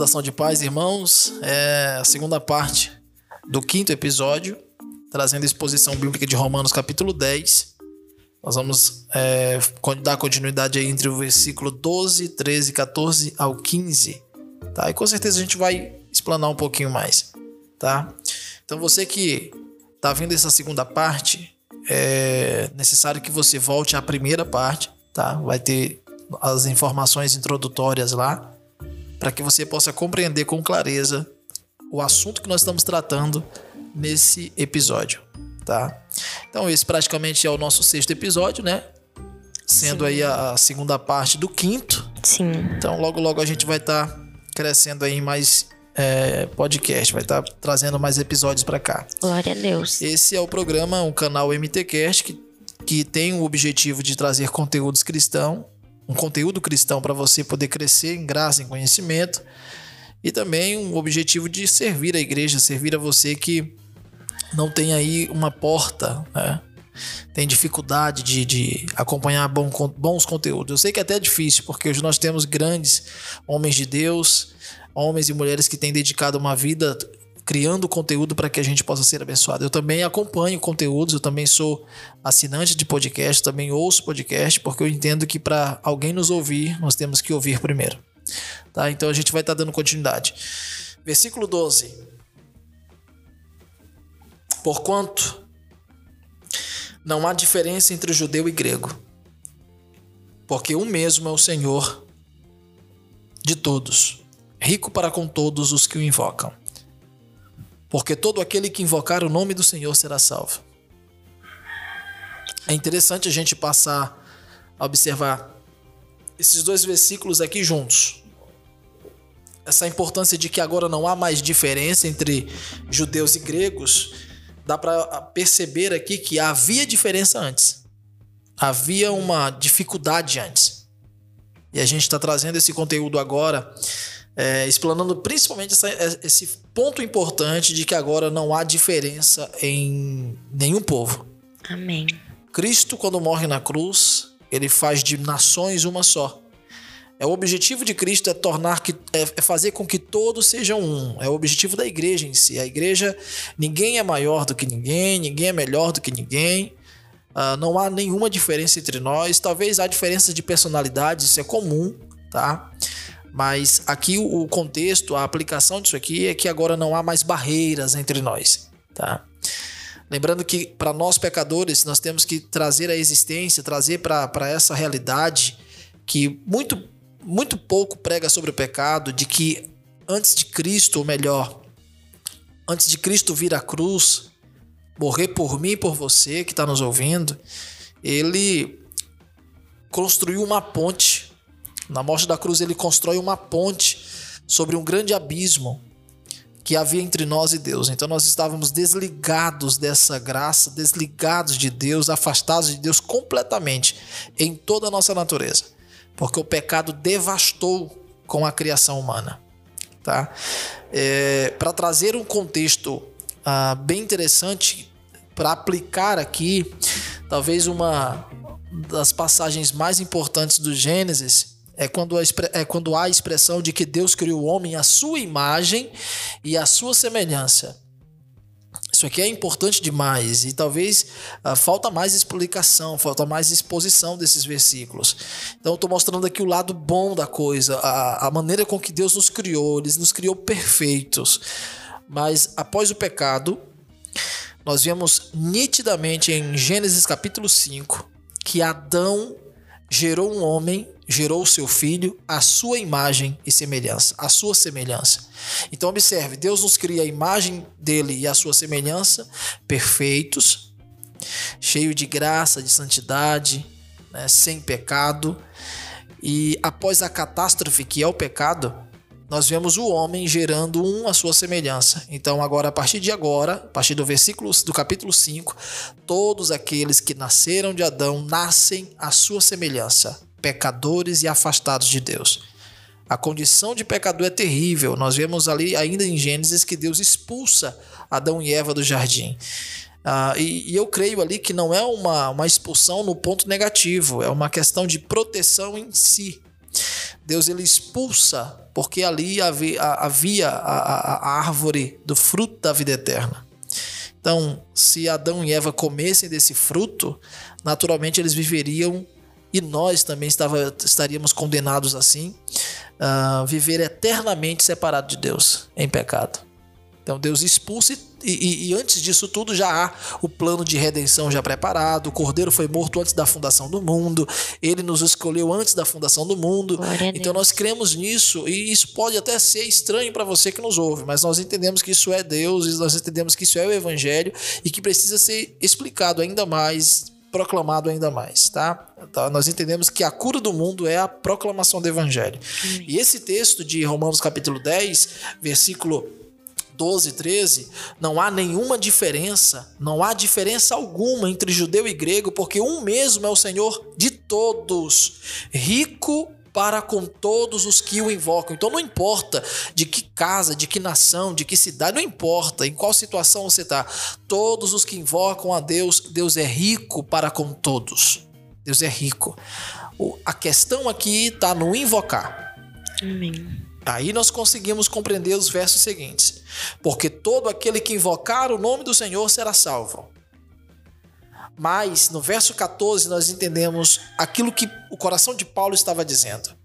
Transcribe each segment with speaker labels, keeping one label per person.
Speaker 1: Saudação de paz, irmãos. É a segunda parte do quinto episódio, trazendo a exposição bíblica de Romanos, capítulo 10. Nós vamos é, dar continuidade aí entre o versículo 12, 13, 14 ao 15. Tá? E com certeza a gente vai explanar um pouquinho mais. Tá? Então você que tá vendo essa segunda parte, é necessário que você volte à primeira parte. Tá? Vai ter as informações introdutórias lá para que você possa compreender com clareza o assunto que nós estamos tratando nesse episódio, tá? Então esse praticamente é o nosso sexto episódio, né? Sendo Sim. aí a, segunda parte do quinto.
Speaker 2: Sim.
Speaker 1: Então logo logo a gente vai estar tá crescendo aí em mais é, podcast, vai estar tá trazendo mais episódios para cá.
Speaker 2: Glória a Deus.
Speaker 1: Esse é o programa, o canal MTcast que, que tem o objetivo de trazer conteúdos cristãos um conteúdo cristão para você poder crescer em graça, em conhecimento e também um objetivo de servir a igreja, servir a você que não tem aí uma porta, né? tem dificuldade de, de acompanhar bom, bons conteúdos. Eu sei que até é difícil, porque hoje nós temos grandes homens de Deus, homens e mulheres que têm dedicado uma vida criando conteúdo para que a gente possa ser abençoado. Eu também acompanho conteúdos, eu também sou assinante de podcast, também ouço podcast, porque eu entendo que para alguém nos ouvir, nós temos que ouvir primeiro. Tá? Então a gente vai estar tá dando continuidade. Versículo 12. Porquanto não há diferença entre judeu e grego, porque o mesmo é o Senhor de todos, rico para com todos os que o invocam porque todo aquele que invocar o nome do Senhor será salvo. É interessante a gente passar a observar esses dois versículos aqui juntos. Essa importância de que agora não há mais diferença entre judeus e gregos, dá para perceber aqui que havia diferença antes. Havia uma dificuldade antes. E a gente está trazendo esse conteúdo agora é, explanando principalmente essa, é, esse ponto importante de que agora não há diferença em nenhum povo.
Speaker 2: Amém.
Speaker 1: Cristo, quando morre na cruz, ele faz de nações uma só. É o objetivo de Cristo é tornar que é, é fazer com que todos sejam um. É o objetivo da igreja em si. A igreja ninguém é maior do que ninguém, ninguém é melhor do que ninguém. Uh, não há nenhuma diferença entre nós. Talvez há diferença de personalidades, isso é comum, tá? Mas aqui o contexto, a aplicação disso aqui é que agora não há mais barreiras entre nós, tá? Lembrando que para nós pecadores, nós temos que trazer a existência, trazer para essa realidade que muito, muito pouco prega sobre o pecado, de que antes de Cristo, ou melhor, antes de Cristo vir à cruz, morrer por mim e por você que está nos ouvindo, ele construiu uma ponte na morte da cruz, ele constrói uma ponte sobre um grande abismo que havia entre nós e Deus. Então nós estávamos desligados dessa graça, desligados de Deus, afastados de Deus completamente em toda a nossa natureza, porque o pecado devastou com a criação humana. Tá? É, para trazer um contexto ah, bem interessante para aplicar aqui, talvez uma das passagens mais importantes do Gênesis é quando, a, é quando há a expressão de que Deus criou o homem à sua imagem e à sua semelhança. Isso aqui é importante demais e talvez uh, falta mais explicação, falta mais exposição desses versículos. Então, estou mostrando aqui o lado bom da coisa, a, a maneira com que Deus nos criou, Ele nos criou perfeitos. Mas após o pecado, nós vemos nitidamente em Gênesis capítulo 5 que Adão gerou um homem gerou seu filho à sua imagem e semelhança, à sua semelhança. Então observe, Deus nos cria a imagem dele e a sua semelhança, perfeitos, cheio de graça, de santidade, né, sem pecado. E após a catástrofe que é o pecado, nós vemos o homem gerando um à sua semelhança. Então, agora, a partir de agora, a partir do versículo do capítulo 5, todos aqueles que nasceram de Adão nascem à sua semelhança pecadores e afastados de Deus. A condição de pecador é terrível. Nós vemos ali, ainda em Gênesis, que Deus expulsa Adão e Eva do jardim. Ah, e, e, eu creio ali que não é uma, uma expulsão no ponto negativo, é uma questão de proteção em si. Deus ele expulsa, porque ali havia, havia a, a, a árvore do fruto da vida eterna. Então, se Adão e Eva comessem desse fruto, naturalmente eles viveriam e nós também estava, estaríamos condenados assim, a viver eternamente separado de Deus em pecado. Então Deus expulsa e, e, e, antes disso tudo já há o plano de redenção já preparado. O Cordeiro foi morto antes da fundação do mundo. Ele nos escolheu antes da fundação do mundo. Então nós cremos nisso e isso pode até ser estranho para você que nos ouve, mas nós entendemos que isso é Deus e nós entendemos que isso é o Evangelho e que precisa ser explicado ainda mais proclamado ainda mais, tá? tá? Nós entendemos que a cura do mundo é a proclamação do evangelho. E esse texto de Romanos capítulo 10, versículo 12, 13, não há nenhuma diferença, não há diferença alguma entre judeu e grego, porque um mesmo é o Senhor de todos, rico para com todos os que o invocam. Então não importa de que casa, de que nação, de que cidade, não importa em qual situação você está. Todos os que invocam a Deus, Deus é rico para com todos. Deus é rico. A questão aqui está no invocar.
Speaker 2: Amém.
Speaker 1: Aí nós conseguimos compreender os versos seguintes. Porque todo aquele que invocar o nome do Senhor será salvo. Mas no verso 14 nós entendemos aquilo que o coração de Paulo estava dizendo.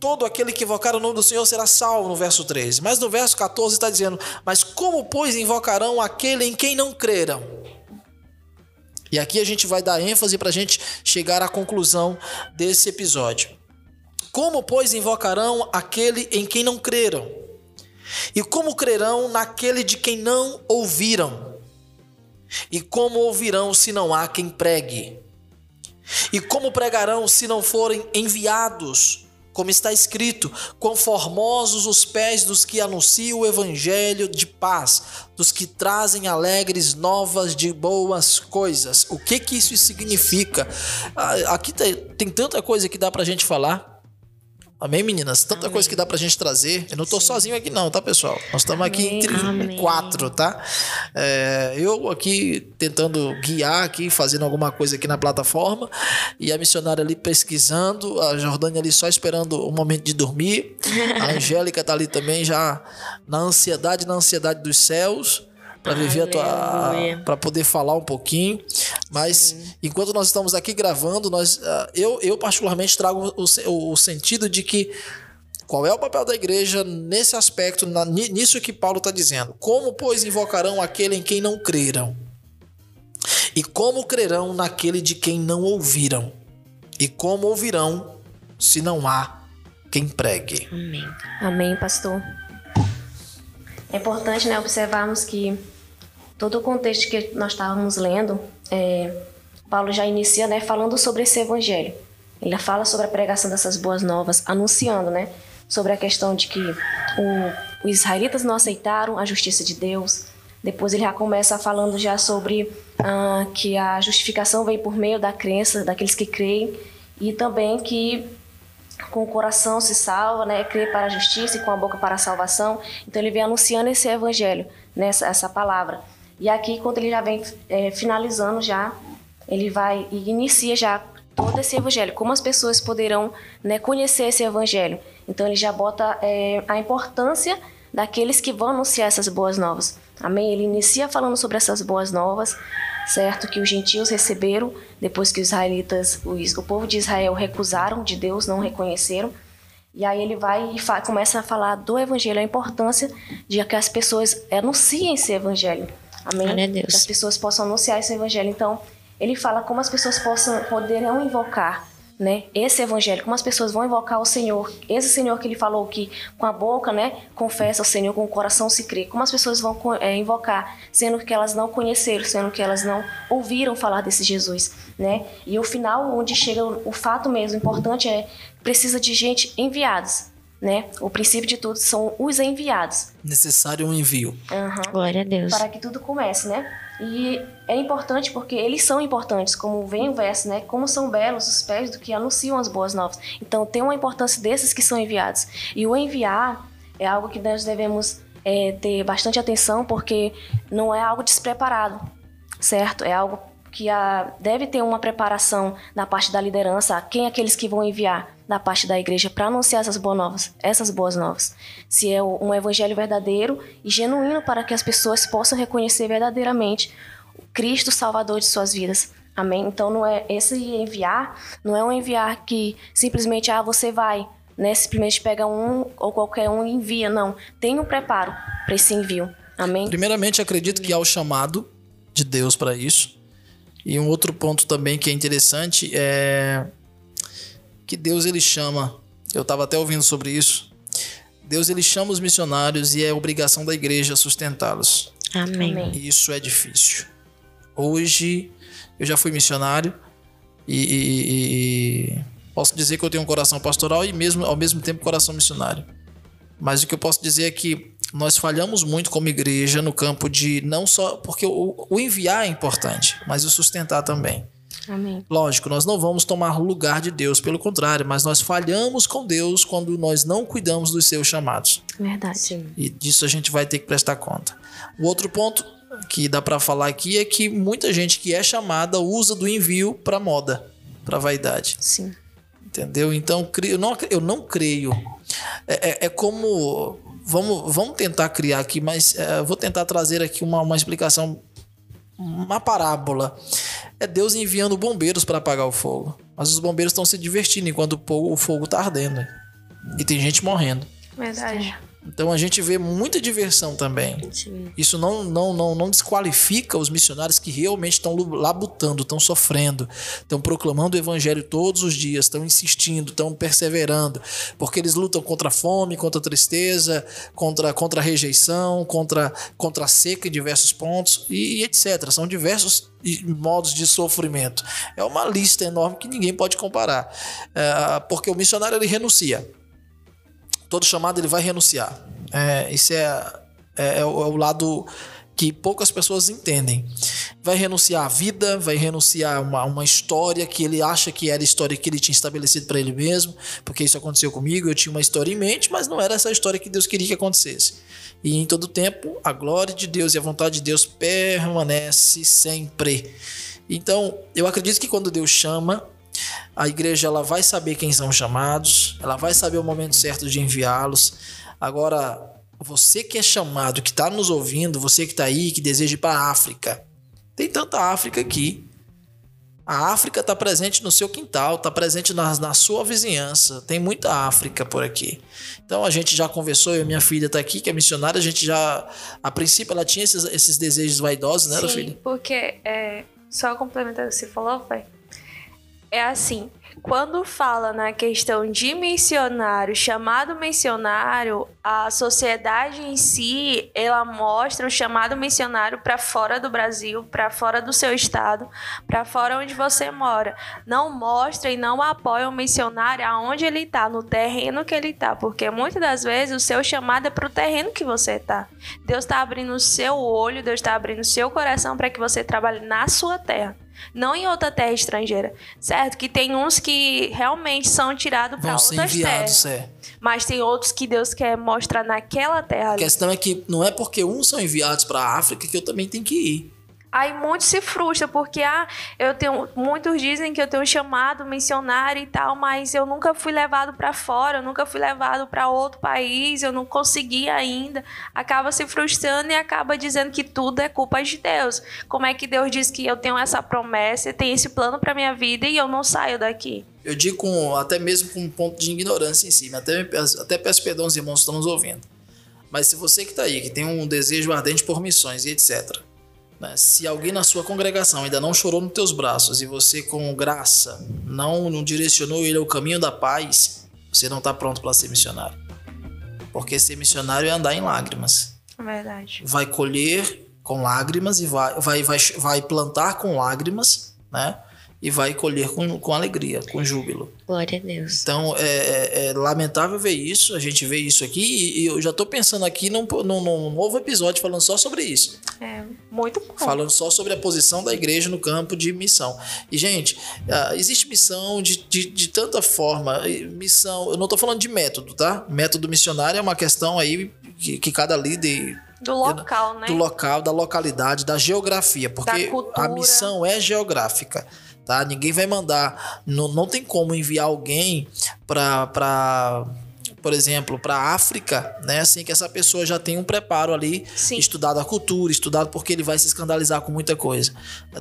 Speaker 1: Todo aquele que invocar o nome do Senhor será salvo, no verso 13. Mas no verso 14 está dizendo: Mas como, pois, invocarão aquele em quem não creram? E aqui a gente vai dar ênfase para a gente chegar à conclusão desse episódio. Como, pois, invocarão aquele em quem não creram? E como crerão naquele de quem não ouviram? E como ouvirão se não há quem pregue? E como pregarão se não forem enviados? Como está escrito: quão formosos os pés dos que anunciam o evangelho de paz, dos que trazem alegres novas de boas coisas. O que que isso significa? Ah, aqui tem tanta coisa que dá para a gente falar. Amém, meninas? Tanta Amém. coisa que dá pra gente trazer. Eu não tô Sim. sozinho aqui, não, tá, pessoal? Nós estamos aqui entre Amém. quatro, tá? É, eu aqui tentando guiar aqui, fazendo alguma coisa aqui na plataforma, e a missionária ali pesquisando, a Jordânia ali só esperando o momento de dormir. A Angélica tá ali também já na ansiedade, na ansiedade dos céus para viver a tua para poder falar um pouquinho. Mas Sim. enquanto nós estamos aqui gravando, nós ah, eu, eu particularmente trago o, o sentido de que qual é o papel da igreja nesse aspecto, na, nisso que Paulo está dizendo? Como, pois, invocarão aquele em quem não creram? E como crerão naquele de quem não ouviram? E como ouvirão se não há quem pregue?
Speaker 2: Amém. Amém, pastor. É importante né, observarmos que todo o contexto que nós estávamos lendo, é, Paulo já inicia né, falando sobre esse evangelho. Ele fala sobre a pregação dessas boas novas, anunciando né, sobre a questão de que o, os israelitas não aceitaram a justiça de Deus. Depois ele já começa falando já sobre ah, que a justificação vem por meio da crença daqueles que creem e também que com o coração se salva, né? Crê para a justiça e com a boca para a salvação. Então ele vem anunciando esse evangelho, né? essa palavra. E aqui, quando ele já vem é, finalizando já, ele vai e inicia já todo esse evangelho. Como as pessoas poderão né, conhecer esse evangelho? Então ele já bota é, a importância daqueles que vão anunciar essas boas novas. Amém? Ele inicia falando sobre essas boas novas certo? Que os gentios receberam depois que os israelitas, o povo de Israel recusaram de Deus, não reconheceram. E aí ele vai e começa a falar do evangelho, a importância de que as pessoas anunciem esse evangelho. Amém? Que as pessoas possam anunciar esse evangelho. Então, ele fala como as pessoas possam, poderão invocar né? Esse evangelho, como as pessoas vão invocar o Senhor, esse Senhor que ele falou que com a boca, né, confessa o Senhor, com o coração se crê. Como as pessoas vão é, invocar, sendo que elas não conheceram, sendo que elas não ouviram falar desse Jesus, né? E o final, onde chega o, o fato mesmo importante é precisa de gente enviados, né? O princípio de tudo são os enviados.
Speaker 1: Necessário um envio.
Speaker 2: Uhum.
Speaker 3: Glória a Deus.
Speaker 2: Para que tudo comece, né? E é importante porque eles são importantes, como vem o verso, né? Como são belos os pés do que anunciam as boas novas. Então tem uma importância desses que são enviados. E o enviar é algo que nós devemos é, ter bastante atenção porque não é algo despreparado, certo? É algo que a, deve ter uma preparação na parte da liderança, quem é aqueles que vão enviar da parte da igreja para anunciar essas boas novas, essas boas novas. Se é um evangelho verdadeiro e genuíno para que as pessoas possam reconhecer verdadeiramente o Cristo Salvador de suas vidas. Amém? Então não é esse enviar, não é um enviar que simplesmente ah, você vai, né? Simplesmente pega um ou qualquer um e envia, não. Tem um preparo para esse envio. Amém?
Speaker 1: Primeiramente, acredito que há o chamado de Deus para isso. E um outro ponto também que é interessante é que Deus ele chama. Eu estava até ouvindo sobre isso. Deus ele chama os missionários e é obrigação da igreja sustentá-los.
Speaker 3: Amém.
Speaker 1: E isso é difícil. Hoje eu já fui missionário e, e- e posso dizer que eu tenho um coração pastoral e mesmo ao mesmo tempo coração missionário. Mas o que eu posso dizer é que nós falhamos muito como igreja no campo de não só porque o, o enviar é importante, mas o sustentar também.
Speaker 2: Amém.
Speaker 1: Lógico, nós não vamos tomar lugar de Deus, pelo contrário, mas nós falhamos com Deus quando nós não cuidamos dos seus chamados.
Speaker 2: Verdade.
Speaker 3: Sim.
Speaker 1: E disso a gente vai ter que prestar conta. O outro ponto que dá para falar aqui é que muita gente que é chamada usa do envio para moda, para vaidade.
Speaker 2: Sim.
Speaker 1: Entendeu? Então, eu não, eu não creio. É, é- é como. Vamos, vamos tentar criar aqui, mas é, eu vou tentar trazer aqui uma, uma explicação, uma parábola. É Deus enviando bombeiros para apagar o fogo. Mas os bombeiros estão se divertindo enquanto o fogo está ardendo. E tem gente morrendo.
Speaker 2: Verdade.
Speaker 1: Então a gente vê muita diversão também. Isso não, não, não, não desqualifica os missionários que realmente estão labutando, estão sofrendo, estão proclamando o evangelho todos os dias, estão insistindo, estão perseverando, porque eles lutam contra a fome, contra a tristeza, contra, contra a rejeição, contra, contra a seca em diversos pontos e, e etc. São diversos modos de sofrimento. É uma lista enorme que ninguém pode comparar, É, porque o missionário ele renuncia todo chamado ele vai renunciar. É, isso é, é, é o, é o lado que poucas pessoas entendem. Vai renunciar à vida, vai renunciar a uma, uma história que ele acha que era a história que ele tinha estabelecido para ele mesmo, porque isso aconteceu comigo, eu tinha uma história em mente, mas não era essa história que Deus queria que acontecesse. E em todo tempo, a glória de Deus e a vontade de Deus permanece sempre. Então, eu acredito que quando Deus chama, a igreja ela vai saber quem são os chamados, ela vai saber o momento certo de enviá-los. Agora, você que é chamado, que está nos ouvindo, você que está aí, que deseja ir para a África, tem tanta África aqui. A África está presente no seu quintal, está presente na, na sua vizinhança. Tem muita África por aqui. Então a gente já conversou, eu e minha filha está aqui, que é missionária. A gente já, a princípio, ela tinha esses, esses desejos vaidosos, né,
Speaker 4: Sim,
Speaker 1: filha?
Speaker 4: porque é, só complementando o que você falou, pai. É assim, quando fala na questão de missionário, chamado missionário, a sociedade em si, ela mostra o chamado missionário para fora do Brasil, para fora do seu estado, para fora onde você mora. Não mostra e não apoia o missionário aonde ele está, no terreno que ele está, porque muitas das vezes o seu chamado é para o terreno que você está. Deus está abrindo o seu olho, Deus está abrindo o seu coração para que você trabalhe na sua terra. Não em outra terra estrangeira. Certo? Que tem uns que realmente são tirados para outras
Speaker 1: enviados,
Speaker 4: terras.
Speaker 1: é.
Speaker 4: Mas tem outros que Deus quer mostrar naquela terra
Speaker 1: A
Speaker 4: ali.
Speaker 1: questão é que não é porque uns são enviados para a África que eu também tenho que ir.
Speaker 4: Aí muitos se frustram, porque ah, eu tenho. Muitos dizem que eu tenho chamado missionário e tal, mas eu nunca fui levado para fora, eu nunca fui levado para outro país, eu não consegui ainda. Acaba se frustrando e acaba dizendo que tudo é culpa de Deus. Como é que Deus diz que eu tenho essa promessa, tem esse plano para minha vida e eu não saio daqui?
Speaker 1: Eu digo com, até mesmo com um ponto de ignorância em cima. Até, até peço perdão aos irmãos que estão nos ouvindo. Mas se você que está aí, que tem um desejo ardente por missões e etc. né, Se alguém na sua congregação ainda não chorou nos teus braços e você com graça não, não direcionou ele ao caminho da paz, você não está pronto para ser missionário. Porque ser missionário é andar em lágrimas.
Speaker 4: Verdade.
Speaker 1: vai colher com lágrimas e vai, vai, vai, vai plantar com lágrimas, né? E vai colher com, com alegria, com júbilo.
Speaker 3: Glória a Deus.
Speaker 1: Então é, é- é lamentável ver isso, a gente vê isso aqui, e, e eu já tô pensando aqui num, num- num novo episódio falando só sobre isso.
Speaker 4: É muito bom.
Speaker 1: Falando só sobre a posição da igreja no campo de missão. E, gente, ah, existe missão de, de, de tanta forma. Missão, eu não tô falando de método, tá? Método missionário é uma questão aí que, que cada líder
Speaker 4: Do local, né?
Speaker 1: do local, da localidade, da geografia, porque
Speaker 4: Da
Speaker 1: a missão é geográfica. Tá? Ninguém vai mandar, não, não tem como enviar alguém para por exemplo, para a África, né? Assim que essa pessoa já tem um preparo ali,
Speaker 4: Sim.
Speaker 1: estudado a cultura, estudado porque ele vai se escandalizar com muita coisa.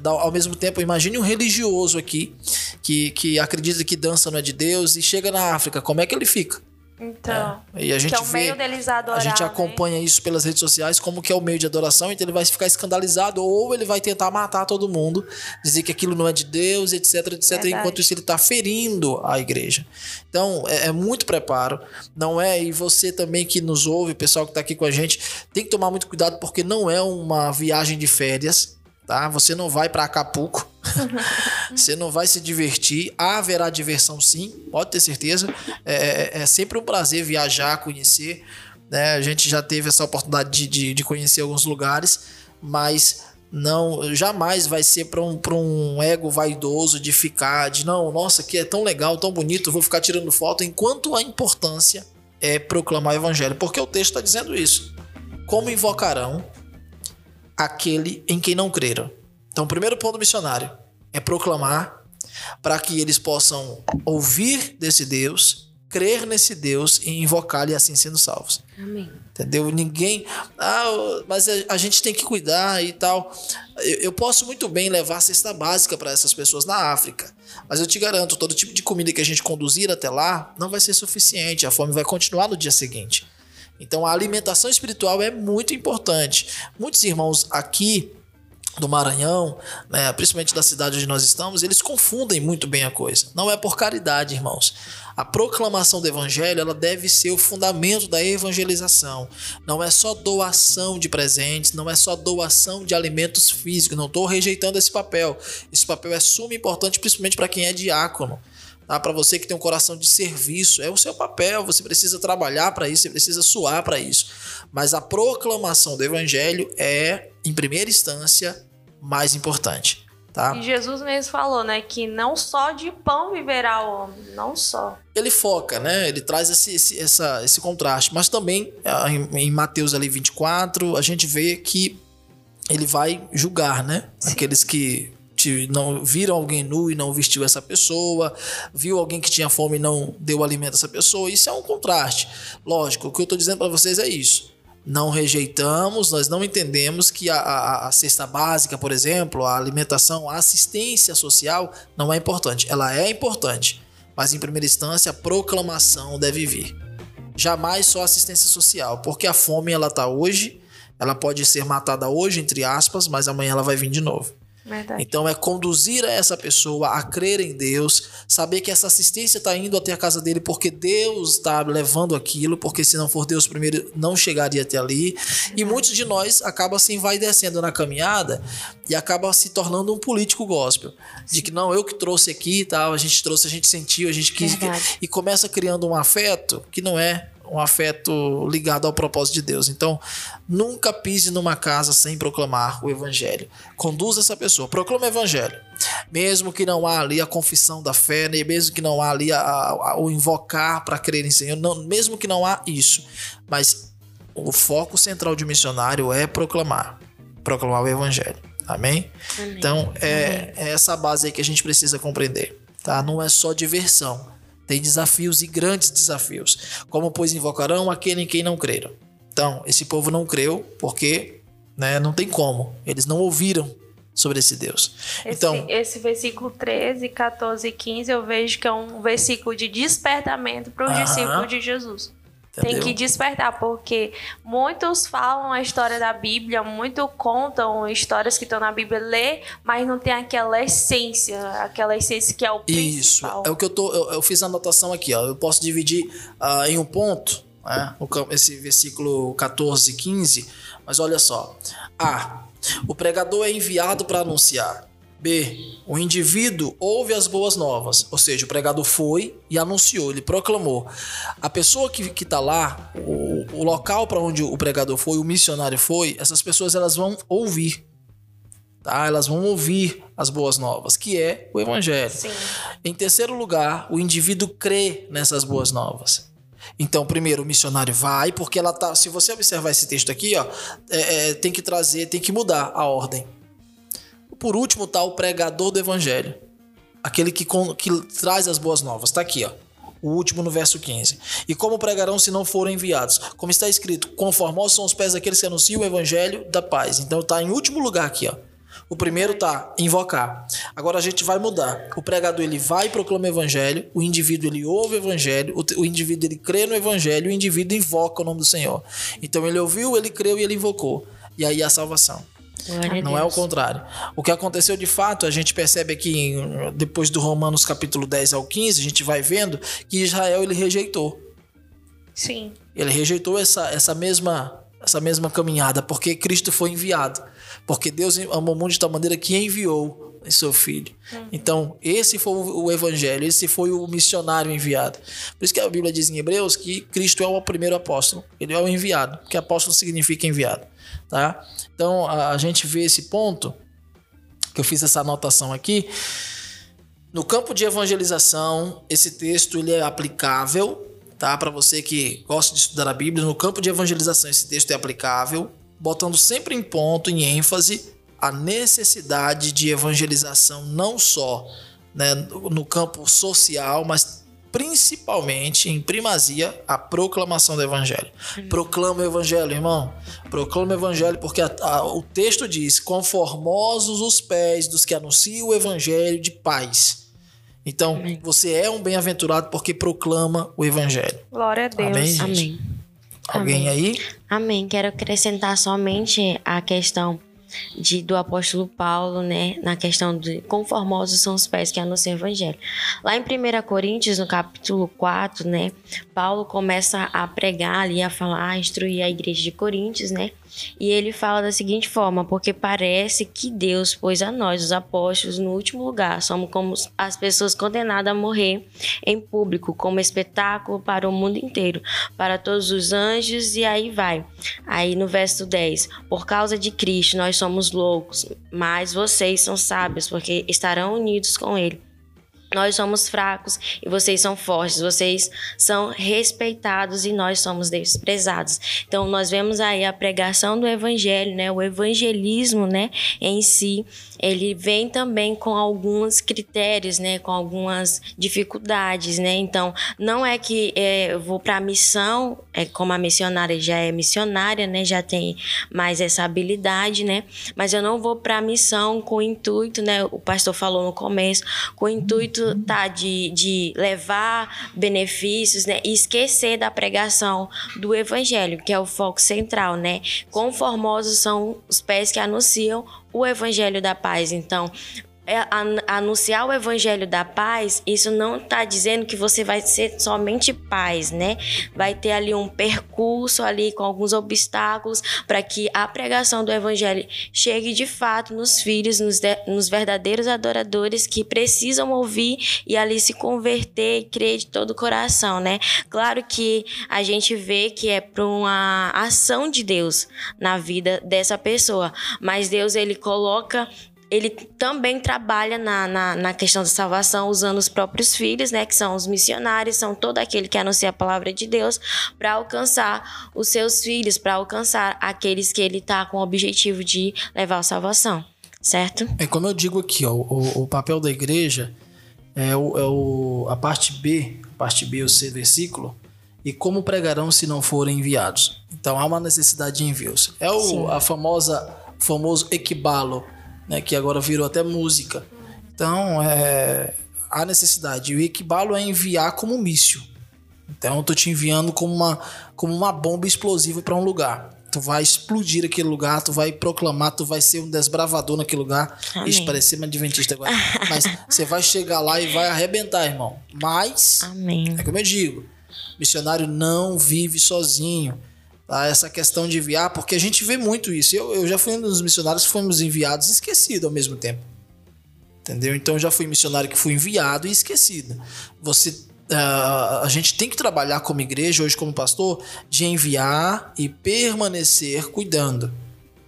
Speaker 1: Ao mesmo tempo, imagine um religioso aqui que, que acredita que dança não é de Deus e chega na África, como é que ele fica?
Speaker 4: Então,
Speaker 1: É. E a gente
Speaker 4: que é o
Speaker 1: vê,
Speaker 4: meio deles adorar,
Speaker 1: a gente
Speaker 4: né?
Speaker 1: acompanha isso pelas redes sociais como que é o meio de adoração, então ele vai ficar escandalizado ou ele vai tentar matar todo mundo, dizer que aquilo não é de Deus, etc, etc,
Speaker 4: Verdade.
Speaker 1: enquanto isso ele está ferindo a igreja. Então, é, é muito preparo, não é? E você também que nos ouve, pessoal que está aqui com a gente, tem que tomar muito cuidado porque não é uma viagem de férias, tá? Você não vai para Acapulco. Você não vai se divertir. Haverá diversão sim, pode ter certeza. É, é- é sempre um prazer viajar, conhecer. Né? A gente já teve essa oportunidade de, de, de conhecer alguns lugares, mas não jamais vai ser para um, um ego vaidoso de ficar, de não, nossa, que é tão legal, tão bonito, vou ficar tirando foto, enquanto a importância é proclamar o evangelho. Porque o texto está dizendo isso. Como invocarão aquele em quem não creram. Então, o primeiro ponto missionário é proclamar para que eles possam ouvir desse Deus, crer nesse Deus e invocá-lo e assim sendo salvos.
Speaker 2: Amém.
Speaker 1: Entendeu? Ninguém. Ah, mas a, a gente tem que cuidar e tal. Eu, eu posso muito bem levar cesta básica para essas pessoas na África. Mas eu te garanto, todo tipo de comida que a gente conduzir até lá não vai ser suficiente. A fome vai continuar no dia seguinte. Então a alimentação espiritual é muito importante. Muitos irmãos aqui do Maranhão, né, principalmente da cidade onde nós estamos, eles confundem muito bem a coisa. Não é por caridade, irmãos. A proclamação do evangelho, ela deve ser o fundamento da evangelização. Não é só doação de presentes, não é só doação de alimentos físicos. Não estou rejeitando esse papel. Esse papel é suma importante, principalmente para quem é diácono. Tá? Para você que tem um coração de serviço, é o seu papel. Você precisa trabalhar para isso, você precisa suar para isso. Mas a proclamação do evangelho é, em primeira instância, mais importante. Tá?
Speaker 4: E Jesus mesmo falou, né, que não só de pão viverá o homem, não só.
Speaker 1: ele foca, né? Ele traz esse, esse, essa, esse contraste. Mas também, ah, em, Mateus ali 24, a gente vê que ele vai julgar, né? Aqueles que te- não viram alguém nu e não vestiu essa pessoa, viu alguém que tinha fome e não deu alimento a essa pessoa. Isso é um contraste. Lógico, o que eu estou dizendo para vocês é isso. Não rejeitamos, nós não entendemos que a, a, a cesta básica, por exemplo, a alimentação, a assistência social não é importante. Ela é importante, mas em primeira instância a proclamação deve vir. Jamais só assistência social, porque a fome ela tá hoje, ela pode ser matada hoje entre aspas, mas amanhã ela vai vir de novo.
Speaker 4: Verdade.
Speaker 1: Então é conduzir essa pessoa a crer em Deus, saber que essa assistência está indo até a casa dele porque Deus está levando aquilo, porque se não for Deus primeiro não chegaria até ali. E muitos de nós acabam se envaidecendo na caminhada e acaba se tornando um político gospel. De que não, eu que trouxe aqui e tal, a gente trouxe, a gente sentiu, a gente quis.
Speaker 2: Verdade.
Speaker 1: E começa criando um afeto que não é um afeto ligado ao propósito de Deus. Então, nunca pise numa casa sem proclamar o evangelho. Conduza essa pessoa, proclama o evangelho. Mesmo que não há ali a confissão da fé, né? mesmo que não há ali a- a- o invocar para crer em Senhor, não, mesmo que não há isso, mas o foco central de missionário é proclamar, proclamar o evangelho. Amém? Então, é, é essa base aí que a gente precisa compreender, tá? Não é só diversão. Tem desafios e grandes desafios. Como, pois, invocarão aquele em quem não creram. Então, esse povo não creu porque né, não tem como. Eles não ouviram sobre esse Deus.
Speaker 4: Esse,
Speaker 1: Então,
Speaker 4: esse versículo 13, 14 e 15 eu vejo que é um versículo de despertamento para os discípulos de Jesus. Tem
Speaker 1: Entendeu?
Speaker 4: que despertar, porque muitos falam a história da Bíblia, muito contam histórias que estão na Bíblia, lê, mas não tem aquela essência, aquela essência que é o
Speaker 1: Isso,
Speaker 4: principal.
Speaker 1: é o que eu tô. Eu, eu fiz a anotação aqui, ó. Eu posso dividir ah, em um ponto, né? esse versículo 14 e 15, mas olha só. A. O pregador é enviado para anunciar. B. O indivíduo ouve as boas novas, ou seja, o pregador foi e anunciou, ele proclamou. A pessoa que, que tá lá, o, o local para onde o pregador foi, o missionário foi, essas pessoas elas vão ouvir. Tá? Elas vão ouvir as boas novas, que é o evangelho.
Speaker 4: Sim.
Speaker 1: Em terceiro lugar, o indivíduo crê nessas boas novas. Então, primeiro, o missionário vai, porque ela tá. Se você observar esse texto aqui, ó, é, é, tem que trazer, tem que mudar a ordem. Por último, tá o pregador do evangelho. aquele que, que traz as boas novas. Está aqui, ó. O último no verso 15. E como pregarão se não forem enviados? Como está escrito, conformosos são os pés daqueles que anunciam o evangelho da paz. Então está em último lugar aqui, ó. O primeiro tá invocar. Agora a gente vai mudar. O pregador ele vai e proclama o evangelho, o indivíduo ele ouve o evangelho, o, o indivíduo ele crê no evangelho, o indivíduo invoca o nome do Senhor. Então ele ouviu, ele creu e ele invocou. E aí a salvação. Glória não é o contrário. O que aconteceu de fato, a gente percebe aqui depois do Romanos capítulo 10 ao 15, a gente vai vendo que Israel ele rejeitou.
Speaker 4: Sim.
Speaker 1: Ele rejeitou essa, essa mesma essa mesma caminhada, porque Cristo foi enviado. Porque Deus amou o mundo de tal maneira que enviou seu filho. Uhum. Então, esse foi o evangelho, esse foi o missionário enviado. Por isso que a Bíblia diz em Hebreus que Cristo é o primeiro apóstolo, ele é o enviado, que apóstolo significa enviado, tá? Então, a, a gente vê esse ponto que eu fiz essa anotação aqui. No campo de evangelização, esse texto ele é aplicável tá? Para você que gosta de estudar a Bíblia, no campo de evangelização esse texto é aplicável, botando sempre em ponto, em ênfase, a necessidade de evangelização não só né, no campo social, mas principalmente em primazia a proclamação do evangelho. Proclama o evangelho, irmão. Proclama o evangelho porque a, a, o texto diz: "Conformosos os pés dos que anunciam o evangelho de paz". Então, Amém. você é um bem-aventurado porque proclama o evangelho.
Speaker 4: Glória a Deus.
Speaker 3: Amém. Amém.
Speaker 1: Alguém
Speaker 3: Amém.
Speaker 1: aí?
Speaker 3: Amém. Quero acrescentar somente a questão de, do apóstolo Paulo, né, na questão de conformosos são os pés que anunciam o evangelho. Lá em 1 Coríntios, no capítulo 4, né, Paulo começa a pregar ali, a falar, a instruir a igreja de Coríntios, né, e ele fala da seguinte forma: porque parece que Deus pôs a nós, os apóstolos, no último lugar. Somos como as pessoas condenadas a morrer em público, como espetáculo para o mundo inteiro, para todos os anjos, e aí vai. Aí no verso 10: Por causa de Cristo, nós somos loucos, mas vocês são sábios, porque estarão unidos com Ele. Nós somos fracos e vocês são fortes, vocês são respeitados e nós somos desprezados. Então nós vemos aí a pregação do evangelho, né, o evangelismo, né, em si, ele vem também com alguns critérios, né, com algumas dificuldades, né? Então, não é que é, eu vou para a missão, é como a missionária já é missionária, né, já tem mais essa habilidade, né? Mas eu não vou para a missão com o intuito, né, o pastor falou no começo, com o intuito tá de, de levar benefícios, né, e esquecer da pregação do evangelho, que é o foco central, né? Conformosos são os pés que anunciam o evangelho da paz. Então, anunciar o evangelho da paz, isso não está dizendo que você vai ser somente paz, né? Vai ter ali um percurso ali com alguns obstáculos para que a pregação do evangelho chegue de fato nos filhos, nos, de, nos verdadeiros adoradores que precisam ouvir e ali se converter e crer de todo o coração, né? Claro que a gente vê que é para uma ação de Deus na vida dessa pessoa, mas Deus ele coloca ele também trabalha na, na, na, questão da salvação usando os próprios filhos, né, que são os missionários, são todo aquele que anuncia a palavra de Deus para alcançar os seus filhos, para alcançar aqueles que ele está com o objetivo de levar a salvação, certo?
Speaker 1: É como eu digo aqui, ó, o, o papel da igreja é, o, é o, a parte B, parte B, o C versículo, e como pregarão se não forem enviados. Então há uma necessidade de envios. É o, a famosa famoso equibalo né, que agora virou até música. Então, é, há necessidade. O equibalo é enviar como míssil. Então, eu tô te enviando como uma, como uma bomba explosiva para um lugar. Tu vai explodir aquele lugar, tu vai proclamar, tu vai ser um desbravador naquele lugar. Amém. Isso parece ser adventista agora. Mas você vai chegar lá e vai arrebentar, irmão. Mas,
Speaker 3: Amém.
Speaker 1: é como eu digo, missionário não vive sozinho tá? essa questão de enviar, porque a gente vê muito isso. Eu, eu já fui um dos missionários que fomos enviados e esquecido ao mesmo tempo. Entendeu? Então já fui missionário que fui enviado e esquecido. Você uh, a gente tem que trabalhar como igreja, hoje como pastor, de enviar e permanecer cuidando.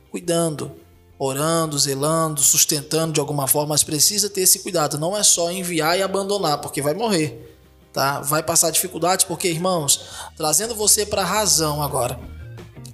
Speaker 1: Cuidando, orando, zelando, sustentando de alguma forma, mas precisa ter esse cuidado. Não é só enviar e abandonar, porque vai morrer tá? Vai passar dificuldades porque, irmãos, trazendo você para a razão agora.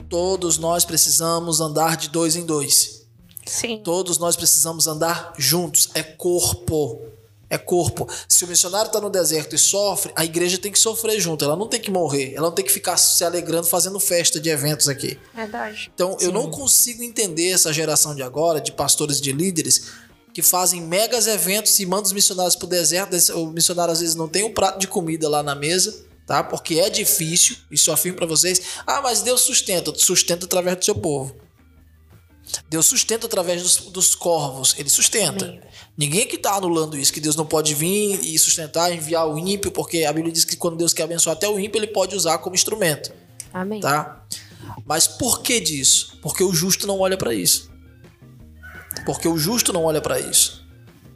Speaker 1: Todos nós precisamos andar de dois em dois.
Speaker 4: Sim.
Speaker 1: Todos nós precisamos andar juntos. É corpo. É corpo. Se o missionário está no deserto e sofre, a igreja tem que sofrer junto. Ela não tem que morrer. Ela não tem que ficar se alegrando fazendo festa de eventos aqui.
Speaker 4: Verdade.
Speaker 1: Então, eu não consigo entender essa geração de agora, de pastores e de líderes, que fazem megas eventos e mandam os missionários pro deserto. O missionário às vezes não tem um prato de comida lá na mesa, tá? Porque é difícil, isso eu afirmo para vocês. Ah, mas Deus sustenta, sustenta através do seu povo. Deus sustenta através dos, dos corvos, ele sustenta.
Speaker 2: Amém.
Speaker 1: Ninguém que está anulando isso, que Deus não pode vir e sustentar, enviar o ímpio, porque a Bíblia diz que quando Deus quer abençoar até o ímpio, ele pode usar como instrumento,
Speaker 2: Amém.
Speaker 1: tá? Mas por que disso? Porque o justo não olha para isso. Porque o justo não olha para isso.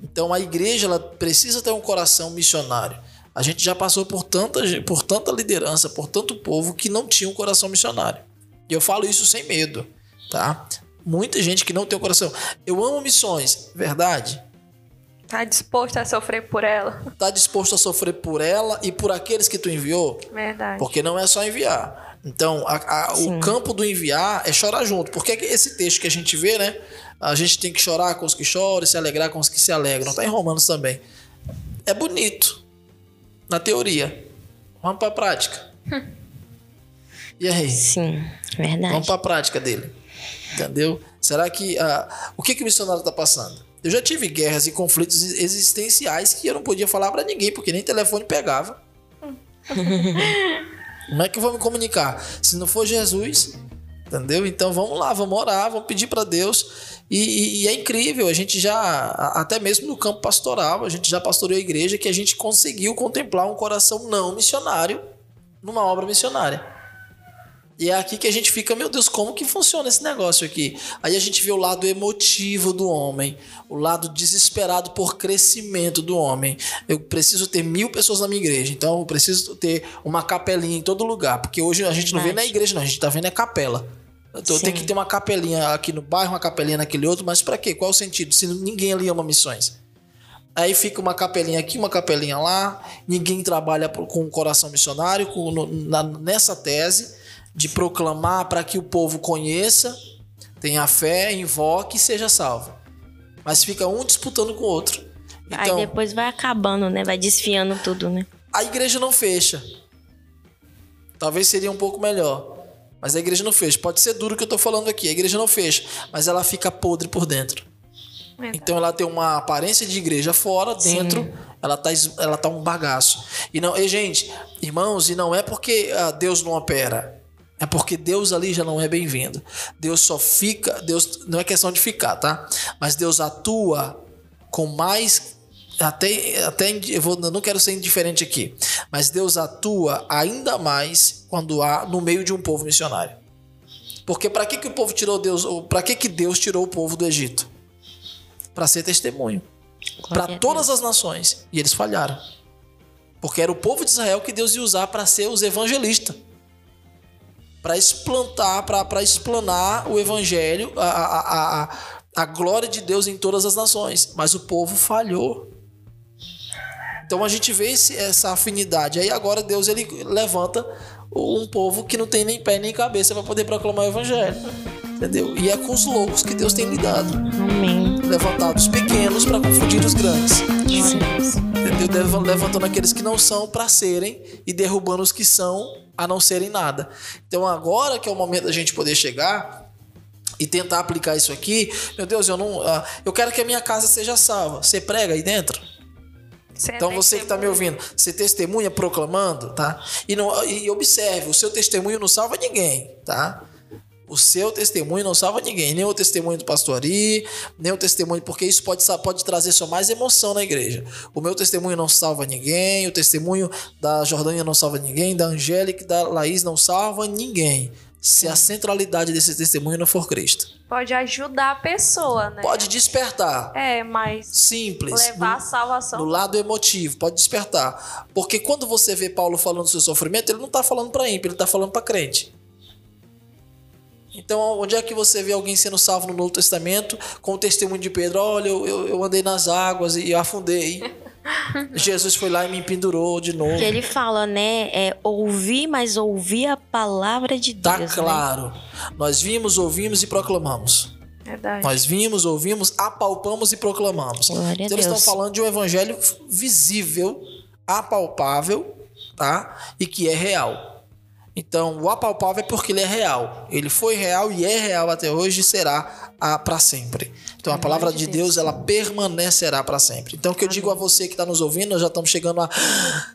Speaker 1: Então a igreja ela precisa ter um coração missionário. A gente já passou por tanta, por tanta liderança, por tanto povo que não tinha um coração missionário. E eu falo isso sem medo, tá? Muita gente que não tem um coração. Eu amo missões, verdade.
Speaker 4: Tá disposto a sofrer por ela.
Speaker 1: Tá disposto a sofrer por ela e por aqueles que tu enviou?
Speaker 4: Verdade.
Speaker 1: Porque não é só enviar. Então, a- a- o campo do enviar é chorar junto. Porque esse texto que a gente vê, né? A gente tem que chorar com os que choram se alegrar com os que se alegram. Tá em Romanos também. É bonito. Na teoria. Vamos pra prática. E aí?
Speaker 3: Sim, verdade.
Speaker 1: Vamos pra prática dele. Entendeu? Será que. ah, o que, que o missionário tá passando? Eu já tive guerras e conflitos existenciais que eu não podia falar pra ninguém, porque nem telefone pegava. Como é que eu vou me comunicar? Se não for Jesus, entendeu? Então vamos lá, vamos orar, vamos pedir para Deus. E, e- e é incrível, a gente já, até mesmo no campo pastoral, a gente já pastoreou a igreja que a gente conseguiu contemplar um coração não missionário numa obra missionária. E é aqui que a gente fica, meu Deus, como que funciona esse negócio aqui? Aí a gente vê o lado emotivo do homem, o lado desesperado por crescimento do homem. Eu preciso ter mil pessoas na minha igreja, então eu preciso ter uma capelinha em todo lugar, porque hoje a gente não vê na igreja, não, a gente tá vendo é capela. Então
Speaker 3: Sim.
Speaker 1: que ter uma capelinha aqui no bairro, uma capelinha naquele outro, mas pra quê? Qual o sentido? Se ninguém ali ama missões. Aí fica uma capelinha aqui, uma capelinha lá. Ninguém trabalha com o coração missionário com- no- na- nessa tese de proclamar para que o povo conheça, tenha fé, invoque e seja salvo. Mas fica um disputando com o outro. Então,
Speaker 3: Aí depois vai acabando, né? Vai desfiando tudo, né?
Speaker 1: a igreja não fecha. Talvez seria um pouco melhor. Mas a igreja não fecha. Pode ser duro o que eu tô falando aqui. A igreja não fecha. Mas ela fica podre por dentro. Então ela tem uma aparência de igreja fora, dentro ela tá, ela tá um bagaço. E não, e gente, irmãos, e não é porque ah, Deus não opera. É porque Deus ali já não é bem-vindo. Deus só fica, Deus não é questão de ficar, tá? Mas Deus atua com mais até até eu, vou, eu não quero ser indiferente aqui, mas Deus atua ainda mais quando há no meio de um povo missionário. Porque para que que o povo tirou Deus, para que que Deus tirou o povo do Egito? Para ser testemunho para todas as nações e eles falharam. Porque era o povo de Israel que Deus ia usar para ser os evangelistas. Para explantar, para explanar o evangelho, a, a, a, a, glória de Deus em todas as nações. Mas o povo falhou. Então a gente vê esse- essa afinidade. Aí agora Deus ele levanta um povo que não tem nem pé nem cabeça para poder proclamar o evangelho. Entendeu? E é com os loucos que Deus tem lidado
Speaker 3: Amém.
Speaker 1: levantado os pequenos para confundir os grandes.
Speaker 3: Sim.
Speaker 1: Lev- Levantando aqueles que não são para serem e derrubando os que são a não serem nada. Então agora que é o momento da gente poder chegar e tentar aplicar isso aqui, meu Deus, eu não, ah, eu quero que a minha casa seja salva. Você prega aí dentro?
Speaker 4: Você é
Speaker 1: Então você que está me ouvindo, você testemunha proclamando, tá? E, não, e observe, o seu testemunho não salva ninguém, tá? O seu testemunho não salva ninguém, nem o testemunho do pastor Ari, nem o testemunho, porque isso pode, pode trazer só mais emoção na igreja. O meu testemunho não salva ninguém, o testemunho da Jordânia não salva ninguém, da Angélica e da Laís não salva ninguém. Se a centralidade desse testemunho não for Cristo.
Speaker 4: Pode ajudar a pessoa, né?
Speaker 1: Pode despertar.
Speaker 4: É, mas
Speaker 1: Simples.
Speaker 4: levar
Speaker 1: No-
Speaker 4: a salvação.
Speaker 1: no lado emotivo, pode despertar. Porque quando você vê Paulo falando do seu sofrimento, ele não está falando para ímpio, ele está falando para crente. Então, onde é que você vê alguém sendo salvo no Novo Testamento com o testemunho de Pedro? Olha, eu, eu, eu andei nas águas e afundei. Jesus foi lá e me pendurou de novo.
Speaker 3: Ele fala, né? É ouvir, mas ouvir a palavra de
Speaker 1: Tá
Speaker 3: Deus. né?
Speaker 1: claro. Nós vimos, ouvimos e proclamamos.
Speaker 4: Verdade.
Speaker 1: Nós vimos, ouvimos, apalpamos e proclamamos.
Speaker 3: Glória
Speaker 1: então eles estão falando de um evangelho visível, apalpável, tá? E que é real. Então, o apalpável é porque ele é real. Ele foi real e é real até hoje e será para sempre. Então, a palavra de Deus, ela permanecerá para sempre. Então, o que eu digo a você que está nos ouvindo, nós já estamos chegando a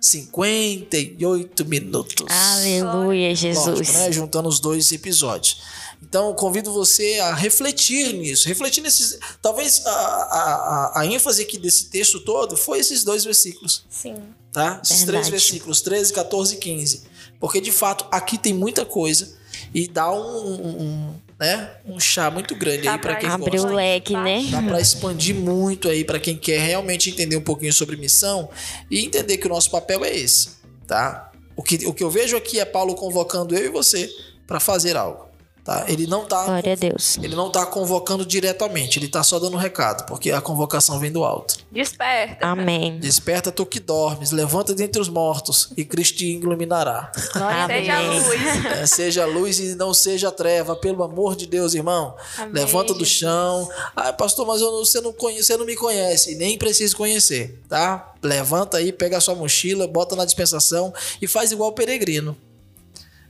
Speaker 1: 58 minutos.
Speaker 3: Aleluia, Jesus.
Speaker 1: Lógico, né? Juntando os dois episódios. Então, eu convido você a refletir nisso. Refletir nesses. Talvez a, a, a- a ênfase aqui desse texto todo foi esses dois versículos
Speaker 4: Sim.
Speaker 1: tá? Esses
Speaker 3: Verdade.
Speaker 1: três versículos, 13, 14 e 15. Porque de fato aqui tem muita coisa e dá um, um- né, um chá muito grande
Speaker 4: Dá
Speaker 1: aí para quem
Speaker 3: Abriu o
Speaker 1: gosta.
Speaker 3: leque, né?
Speaker 1: Dá para expandir muito aí para quem quer realmente entender um pouquinho sobre missão e entender que o nosso papel é esse, tá? O que, o que eu vejo aqui é Paulo convocando eu e você para fazer algo, tá? Ele não tá
Speaker 3: Glória a Deus.
Speaker 1: ele não tá convocando diretamente, ele tá só dando um recado, porque a convocação vem do alto.
Speaker 4: Desperta.
Speaker 3: Amém.
Speaker 1: Desperta tu que dormes, levanta dentre os mortos e Cristo te iluminará.
Speaker 3: Glória a
Speaker 4: Seja luz.
Speaker 1: É, seja luz e não seja treva, pelo amor de Deus, irmão.
Speaker 4: Amém,
Speaker 1: levanta do chão. Ah, pastor, mas eu não- você, não conhece, você não me conhece, nem precisa conhecer, tá? Levanta aí, pega a sua mochila, bota na dispensação e faz igual o peregrino.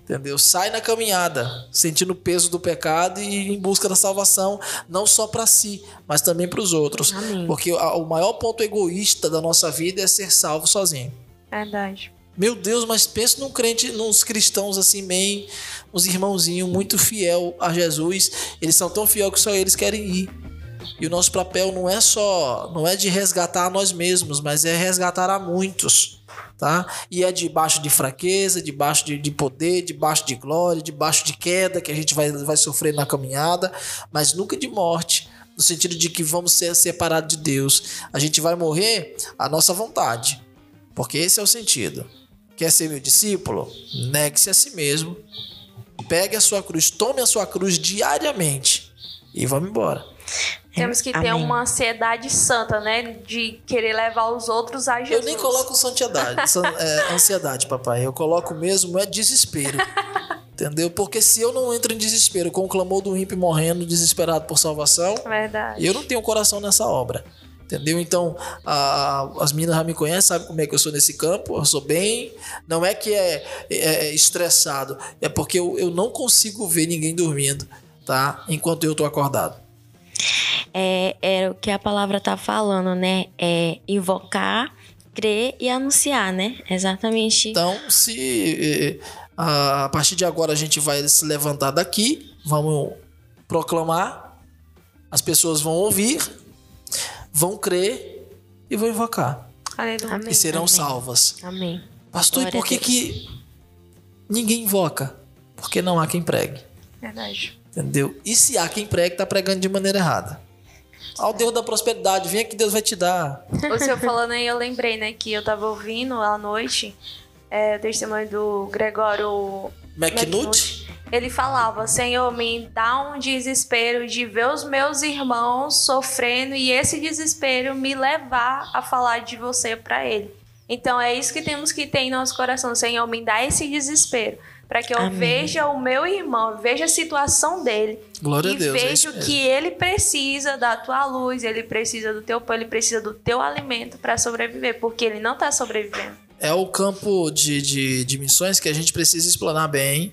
Speaker 1: Entendeu? Sai na caminhada, sentindo o peso do pecado e em busca da salvação, não só para si, mas também para os outros.
Speaker 3: Amém.
Speaker 1: Porque o maior ponto egoísta da nossa vida é ser salvo sozinho.
Speaker 4: Verdade.
Speaker 1: Meu Deus, mas pensa num crente, nos cristãos assim, bem, uns irmãozinhos muito fiel a Jesus. Eles são tão fiel que só eles querem ir. E o nosso papel não é só, não é de resgatar a nós mesmos, mas é resgatar a muitos, tá? E é debaixo de fraqueza, debaixo de, de poder, debaixo de glória, debaixo de queda que a gente vai, vai sofrer na caminhada, mas nunca de morte, no sentido de que vamos ser separados de Deus. A gente vai morrer à nossa vontade, porque esse é o sentido. Quer ser meu discípulo? Negue-se a si mesmo. Pegue a sua cruz, tome a sua cruz diariamente e vamos embora.
Speaker 4: Temos que ter
Speaker 3: Amém.
Speaker 4: uma ansiedade santa, né? De querer levar os outros a
Speaker 1: Eu
Speaker 4: Jesus.
Speaker 1: nem coloco santidade, san- é, ansiedade, papai. Eu coloco mesmo é desespero. Entendeu? Porque se eu não entro em desespero com o clamor do ímpio morrendo, desesperado por salvação,
Speaker 4: Verdade.
Speaker 1: eu não tenho coração nessa obra. Entendeu? Então, a- as meninas já me conhecem, sabem como é que eu sou nesse campo. Eu sou bem. Não é que é, é- é estressado, é porque eu, eu não consigo ver ninguém dormindo, tá? Enquanto eu tô acordado.
Speaker 3: É, é o que a palavra tá falando, né? É invocar, crer e anunciar, né? Exatamente.
Speaker 1: Então, se eh, a partir de agora a gente vai se levantar daqui, vamos proclamar, as pessoas vão ouvir, vão crer e vão invocar
Speaker 4: Aleluia.
Speaker 3: Amém.
Speaker 1: e serão
Speaker 3: amém.
Speaker 1: salvas.
Speaker 3: Amém.
Speaker 1: Pastor,
Speaker 3: Glória
Speaker 1: e por que que ninguém invoca? Porque não há quem pregue,
Speaker 4: Verdade.
Speaker 1: Entendeu? E se há quem pregue, tá pregando de maneira errada. Ao Deus da prosperidade, venha que Deus vai te dar.
Speaker 4: O senhor falando aí, eu lembrei, né? Que eu tava ouvindo à noite é, o testemunho do Gregório
Speaker 1: McNutt?
Speaker 4: Ele falava: Senhor, me dá um desespero de ver os meus irmãos sofrendo e esse desespero me levar a falar de você para ele. Então é isso que temos que ter em nosso coração. Senhor, me dá esse desespero para que eu
Speaker 3: Amém.
Speaker 4: veja o meu irmão, veja a situação dele
Speaker 1: Glória
Speaker 4: e
Speaker 1: a Deus. é
Speaker 4: veja
Speaker 1: isso
Speaker 4: o que ele precisa da tua luz, ele precisa do teu pão, ele precisa do teu alimento para sobreviver, porque ele não tá sobrevivendo.
Speaker 1: é o campo de, de, de missões que a gente precisa explanar bem.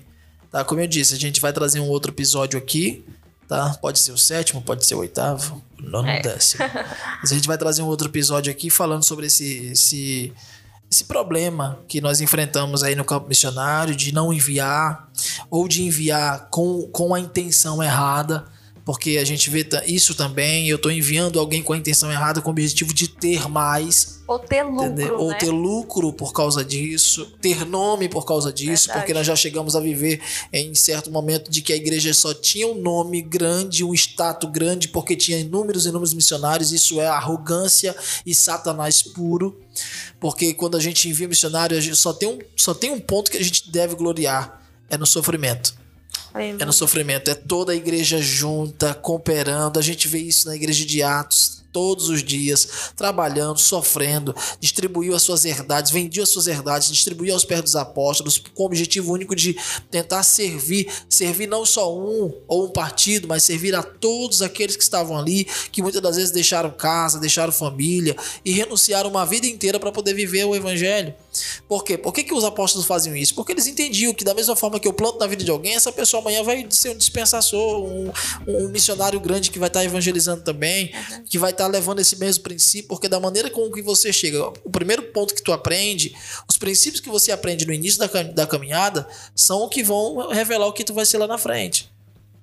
Speaker 1: Tá? Como eu disse, a gente vai trazer um outro episódio aqui. Tá? Pode ser o sétimo, pode ser o oitavo, o nono,
Speaker 4: É.
Speaker 1: décimo. Mas a gente vai trazer um outro episódio aqui falando sobre esse, esse, esse problema que nós enfrentamos aí no campo missionário de não enviar ou de enviar com, com a intenção errada. Porque a gente vê isso também. Eu estou enviando alguém com a intenção errada, com o objetivo de ter mais.
Speaker 4: Ou ter lucro,
Speaker 1: Entendeu? Ou
Speaker 4: né?
Speaker 1: ter lucro por causa disso, ter nome por causa disso,
Speaker 4: Verdade.
Speaker 1: porque nós já chegamos a viver em certo momento de que a igreja só tinha um nome grande, um status grande, porque tinha inúmeros e inúmeros missionários. Isso é arrogância e satanás puro. Porque quando a gente envia missionário, a gente só tem um, só tem um ponto que a gente deve gloriar: é no sofrimento. É no sofrimento, é toda a igreja junta, cooperando. A gente vê isso na igreja de Atos. Todos os dias, trabalhando, sofrendo, distribuiu as suas herdades, vendia as suas herdades, distribuiu aos pés dos apóstolos, com o objetivo único de tentar servir, servir não só um ou um partido, mas servir a todos aqueles que estavam ali, que muitas das vezes deixaram casa, deixaram família e renunciaram uma vida inteira para poder viver o evangelho. Por quê? Por que, que os apóstolos faziam isso? Porque eles entendiam que da mesma forma que eu planto na vida de alguém, essa pessoa amanhã vai ser um dispensador, um, um missionário grande que vai estar evangelizando também, uhum. que vai estar levando esse mesmo princípio, porque da maneira com que você chega, o primeiro ponto que tu aprende, os princípios que você aprende no início da, da caminhada, são o que vão revelar o que tu vai ser lá na frente.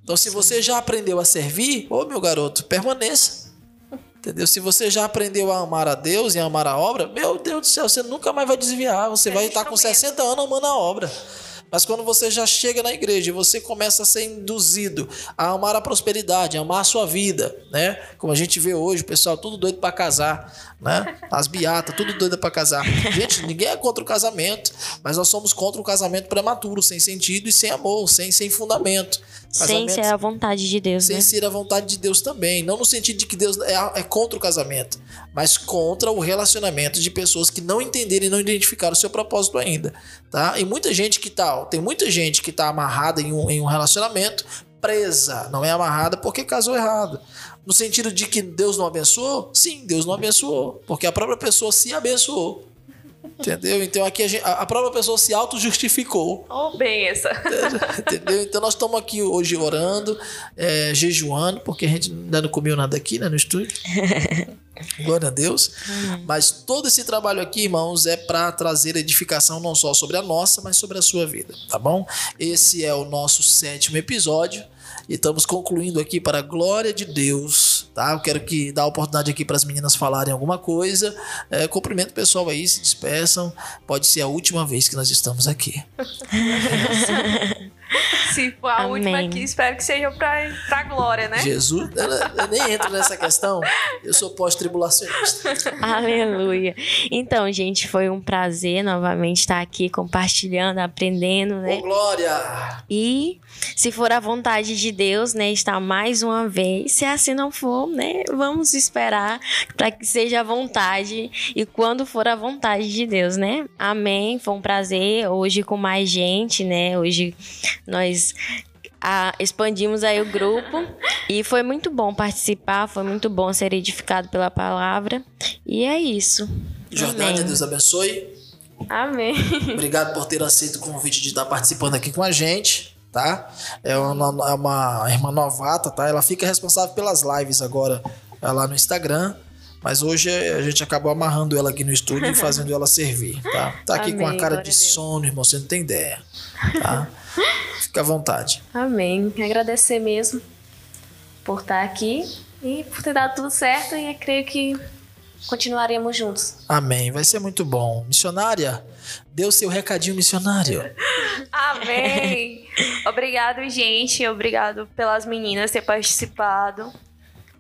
Speaker 1: Então, se você já aprendeu a servir, ô meu garoto, permaneça. Entendeu? Se você já aprendeu a amar a Deus e a amar a obra, meu Deus do céu, você nunca mais vai desviar. Você vai estar com 60 anos amando a obra. Mas quando você já chega na igreja e você começa a ser induzido a amar a prosperidade, a amar a sua vida, né? Como a gente vê hoje, o pessoal tudo doido para casar, né? As beatas, tudo doido para casar. Gente, ninguém é contra o casamento, mas nós somos contra o casamento prematuro, sem sentido e sem amor, sem, sem fundamento.
Speaker 3: Casamento, sem ser a vontade de Deus,
Speaker 1: sem
Speaker 3: né?
Speaker 1: ser a vontade de Deus também. Não no sentido de que Deus é, é contra o casamento, mas contra o relacionamento de pessoas que não entenderam e não identificaram o seu propósito ainda, tá? E muita gente que tá, tem muita gente que tá amarrada em um, em um relacionamento, presa, não é amarrada porque casou errado. No sentido de que Deus não abençoou? Sim, Deus não abençoou, porque a própria pessoa se abençoou. Entendeu? Então aqui a, gente, a, própria pessoa se auto-justificou.
Speaker 4: Oh, benção.
Speaker 1: Entendeu? Então nós estamos aqui hoje orando, é, jejuando, porque a gente ainda não comeu nada aqui, né, no estúdio. Glória a Deus. Hum. Mas todo esse trabalho aqui, irmãos, é para trazer edificação não só sobre a nossa, mas sobre a sua vida, tá bom? Esse é o nosso sétimo episódio. E estamos concluindo aqui para a glória de Deus, tá? Eu quero que dá a oportunidade aqui para as meninas falarem alguma coisa. É, cumprimento o pessoal aí, se despeçam. Pode ser a última vez que nós estamos aqui.
Speaker 4: Se for a Amém. última aqui, espero que seja pra, pra glória, né?
Speaker 1: Jesus, eu, eu nem entro nessa questão. Eu sou pós-tribulacionista.
Speaker 3: Aleluia. Então, gente, foi um prazer novamente estar aqui compartilhando, aprendendo, né?
Speaker 1: Oh, glória!
Speaker 3: E se for a vontade de Deus, né, estar mais uma vez. Se assim não for, né, vamos esperar para que seja a vontade e quando for a vontade de Deus, né? Amém. Foi um prazer hoje com mais gente, né? Hoje nós a, expandimos aí o grupo e foi muito bom participar, foi muito bom ser edificado pela palavra. E é isso.
Speaker 1: Jordânia, Deus abençoe.
Speaker 4: Amém.
Speaker 1: Obrigado por ter aceito o convite de estar participando aqui com a gente, tá? É uma, é uma irmã novata, tá? Ela fica responsável pelas lives agora é lá no Instagram. Mas hoje a gente acabou amarrando ela aqui no estúdio e fazendo ela servir, tá? Tá aqui Amém, com a cara de sono, irmão, você não tem ideia, tá? Fica à vontade.
Speaker 2: Amém. Agradecer mesmo por estar aqui e por ter dado tudo certo e creio que continuaremos juntos.
Speaker 1: Amém. Vai ser muito bom. Missionária, o seu recadinho missionário.
Speaker 4: Amém. Obrigado, gente. Obrigado pelas meninas ter participado.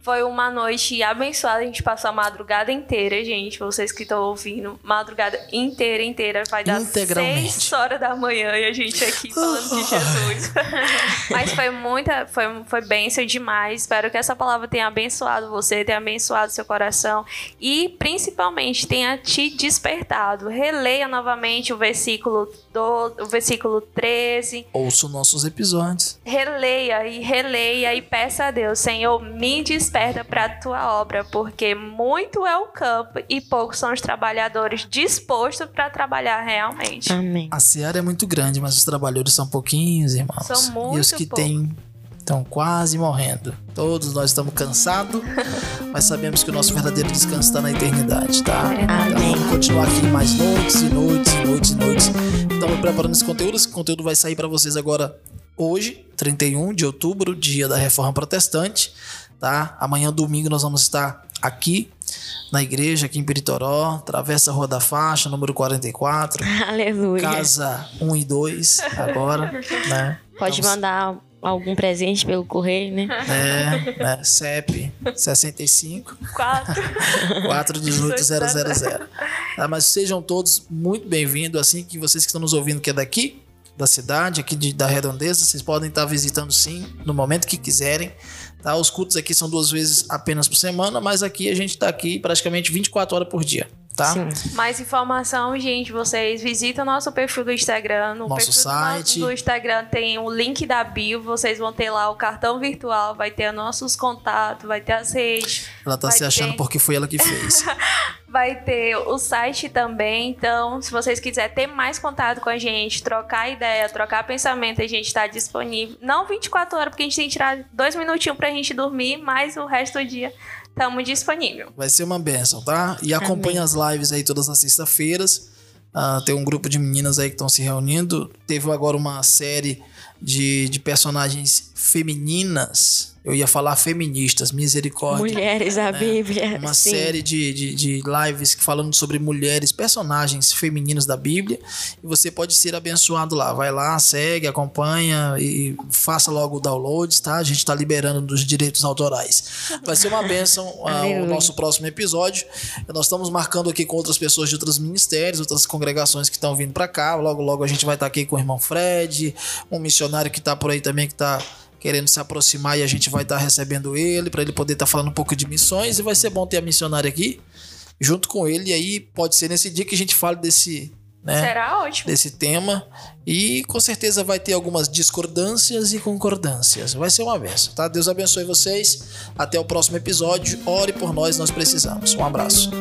Speaker 4: Foi uma noite abençoada, a gente passou a madrugada inteira, gente. Vocês que estão ouvindo, madrugada inteira, inteira. Vai dar 6 horas da manhã e a gente aqui falando de Jesus. Mas foi muita, foi, foi bênção demais. Espero que essa palavra tenha abençoado você, tenha abençoado seu coração e principalmente tenha te despertado. Releia novamente o versículo do o versículo 13.
Speaker 1: Ouça nossos episódios.
Speaker 4: Releia e releia e peça a Deus, Senhor, me desperta desperta para a tua obra, porque muito é o campo e poucos são os trabalhadores dispostos para trabalhar realmente.
Speaker 3: Amém.
Speaker 1: A seara é muito grande, mas os trabalhadores são pouquinhos, irmãos.
Speaker 4: São muito
Speaker 1: E os que têm estão quase morrendo. Todos nós estamos cansados, mas sabemos que o nosso verdadeiro descanso está na eternidade, tá?
Speaker 3: Amém. Então,
Speaker 1: vamos continuar aqui mais noites e noites e noites e noites. Estamos preparando esse conteúdo. Esse conteúdo vai sair para vocês agora hoje, 31 de outubro, dia da Reforma Protestante tá? Amanhã, domingo, nós vamos estar aqui na igreja, aqui em Peritoró, Travessa Rua da Faixa, número 44.
Speaker 3: Aleluia.
Speaker 1: Casa 1 e 2, agora, né?
Speaker 3: Pode então, mandar algum presente pelo correio, né?
Speaker 1: É, né? CEP 65 4 418 000. Tá, mas sejam todos muito bem-vindos, assim que vocês que estão nos ouvindo que é daqui, da cidade, aqui de, da Redondeza. Vocês podem estar visitando sim, no momento que quiserem. Tá? Os cultos aqui são duas vezes apenas por semana, mas aqui a gente está aqui praticamente 24 horas por dia. Tá? Sim.
Speaker 4: Mais informação, gente, vocês visitam nosso perfil do Instagram. No
Speaker 1: nosso
Speaker 4: perfil
Speaker 1: site.
Speaker 4: Do, do Instagram tem o link da bio. Vocês vão ter lá o cartão virtual, vai ter nossos contatos, vai ter as redes.
Speaker 1: Ela tá se achando ter... porque foi ela que fez.
Speaker 4: vai ter o site também. Então, se vocês quiserem ter mais contato com a gente, trocar ideia, trocar pensamento, a gente está disponível. Não 24 horas, porque a gente tem que tirar dois minutinhos pra gente dormir, mas o resto do dia Estamos disponível.
Speaker 1: Vai ser uma benção, tá? E acompanha as lives aí todas as sextas-feiras. Uh, tem um grupo de meninas aí que estão se reunindo. Teve agora uma série de, de personagens femininas eu ia falar feministas, misericórdia.
Speaker 3: Mulheres, a né? Bíblia.
Speaker 1: Uma sim. série de, de, de, lives falando sobre mulheres, personagens femininos da Bíblia. E você pode ser abençoado lá. Vai lá, segue, acompanha e faça logo o download, tá? A gente está liberando dos direitos autorais. Vai ser uma bênção uh, o nosso próximo episódio. Nós estamos marcando aqui com outras pessoas de outros ministérios, outras congregações que estão vindo para cá. Logo, logo a gente vai estar tá aqui com o irmão Fred, um missionário que está por aí também que está querendo se aproximar e a gente vai estar tá recebendo ele para ele poder estar tá falando um pouco de missões e vai ser bom ter a missionária aqui junto com ele e aí pode ser nesse dia que a gente fale desse né,
Speaker 4: Será ótimo.
Speaker 1: desse tema e com certeza vai ter algumas discordâncias e concordâncias. Vai ser uma benção, tá? Deus abençoe vocês. Até o próximo episódio. Ore por nós, nós precisamos. Um abraço.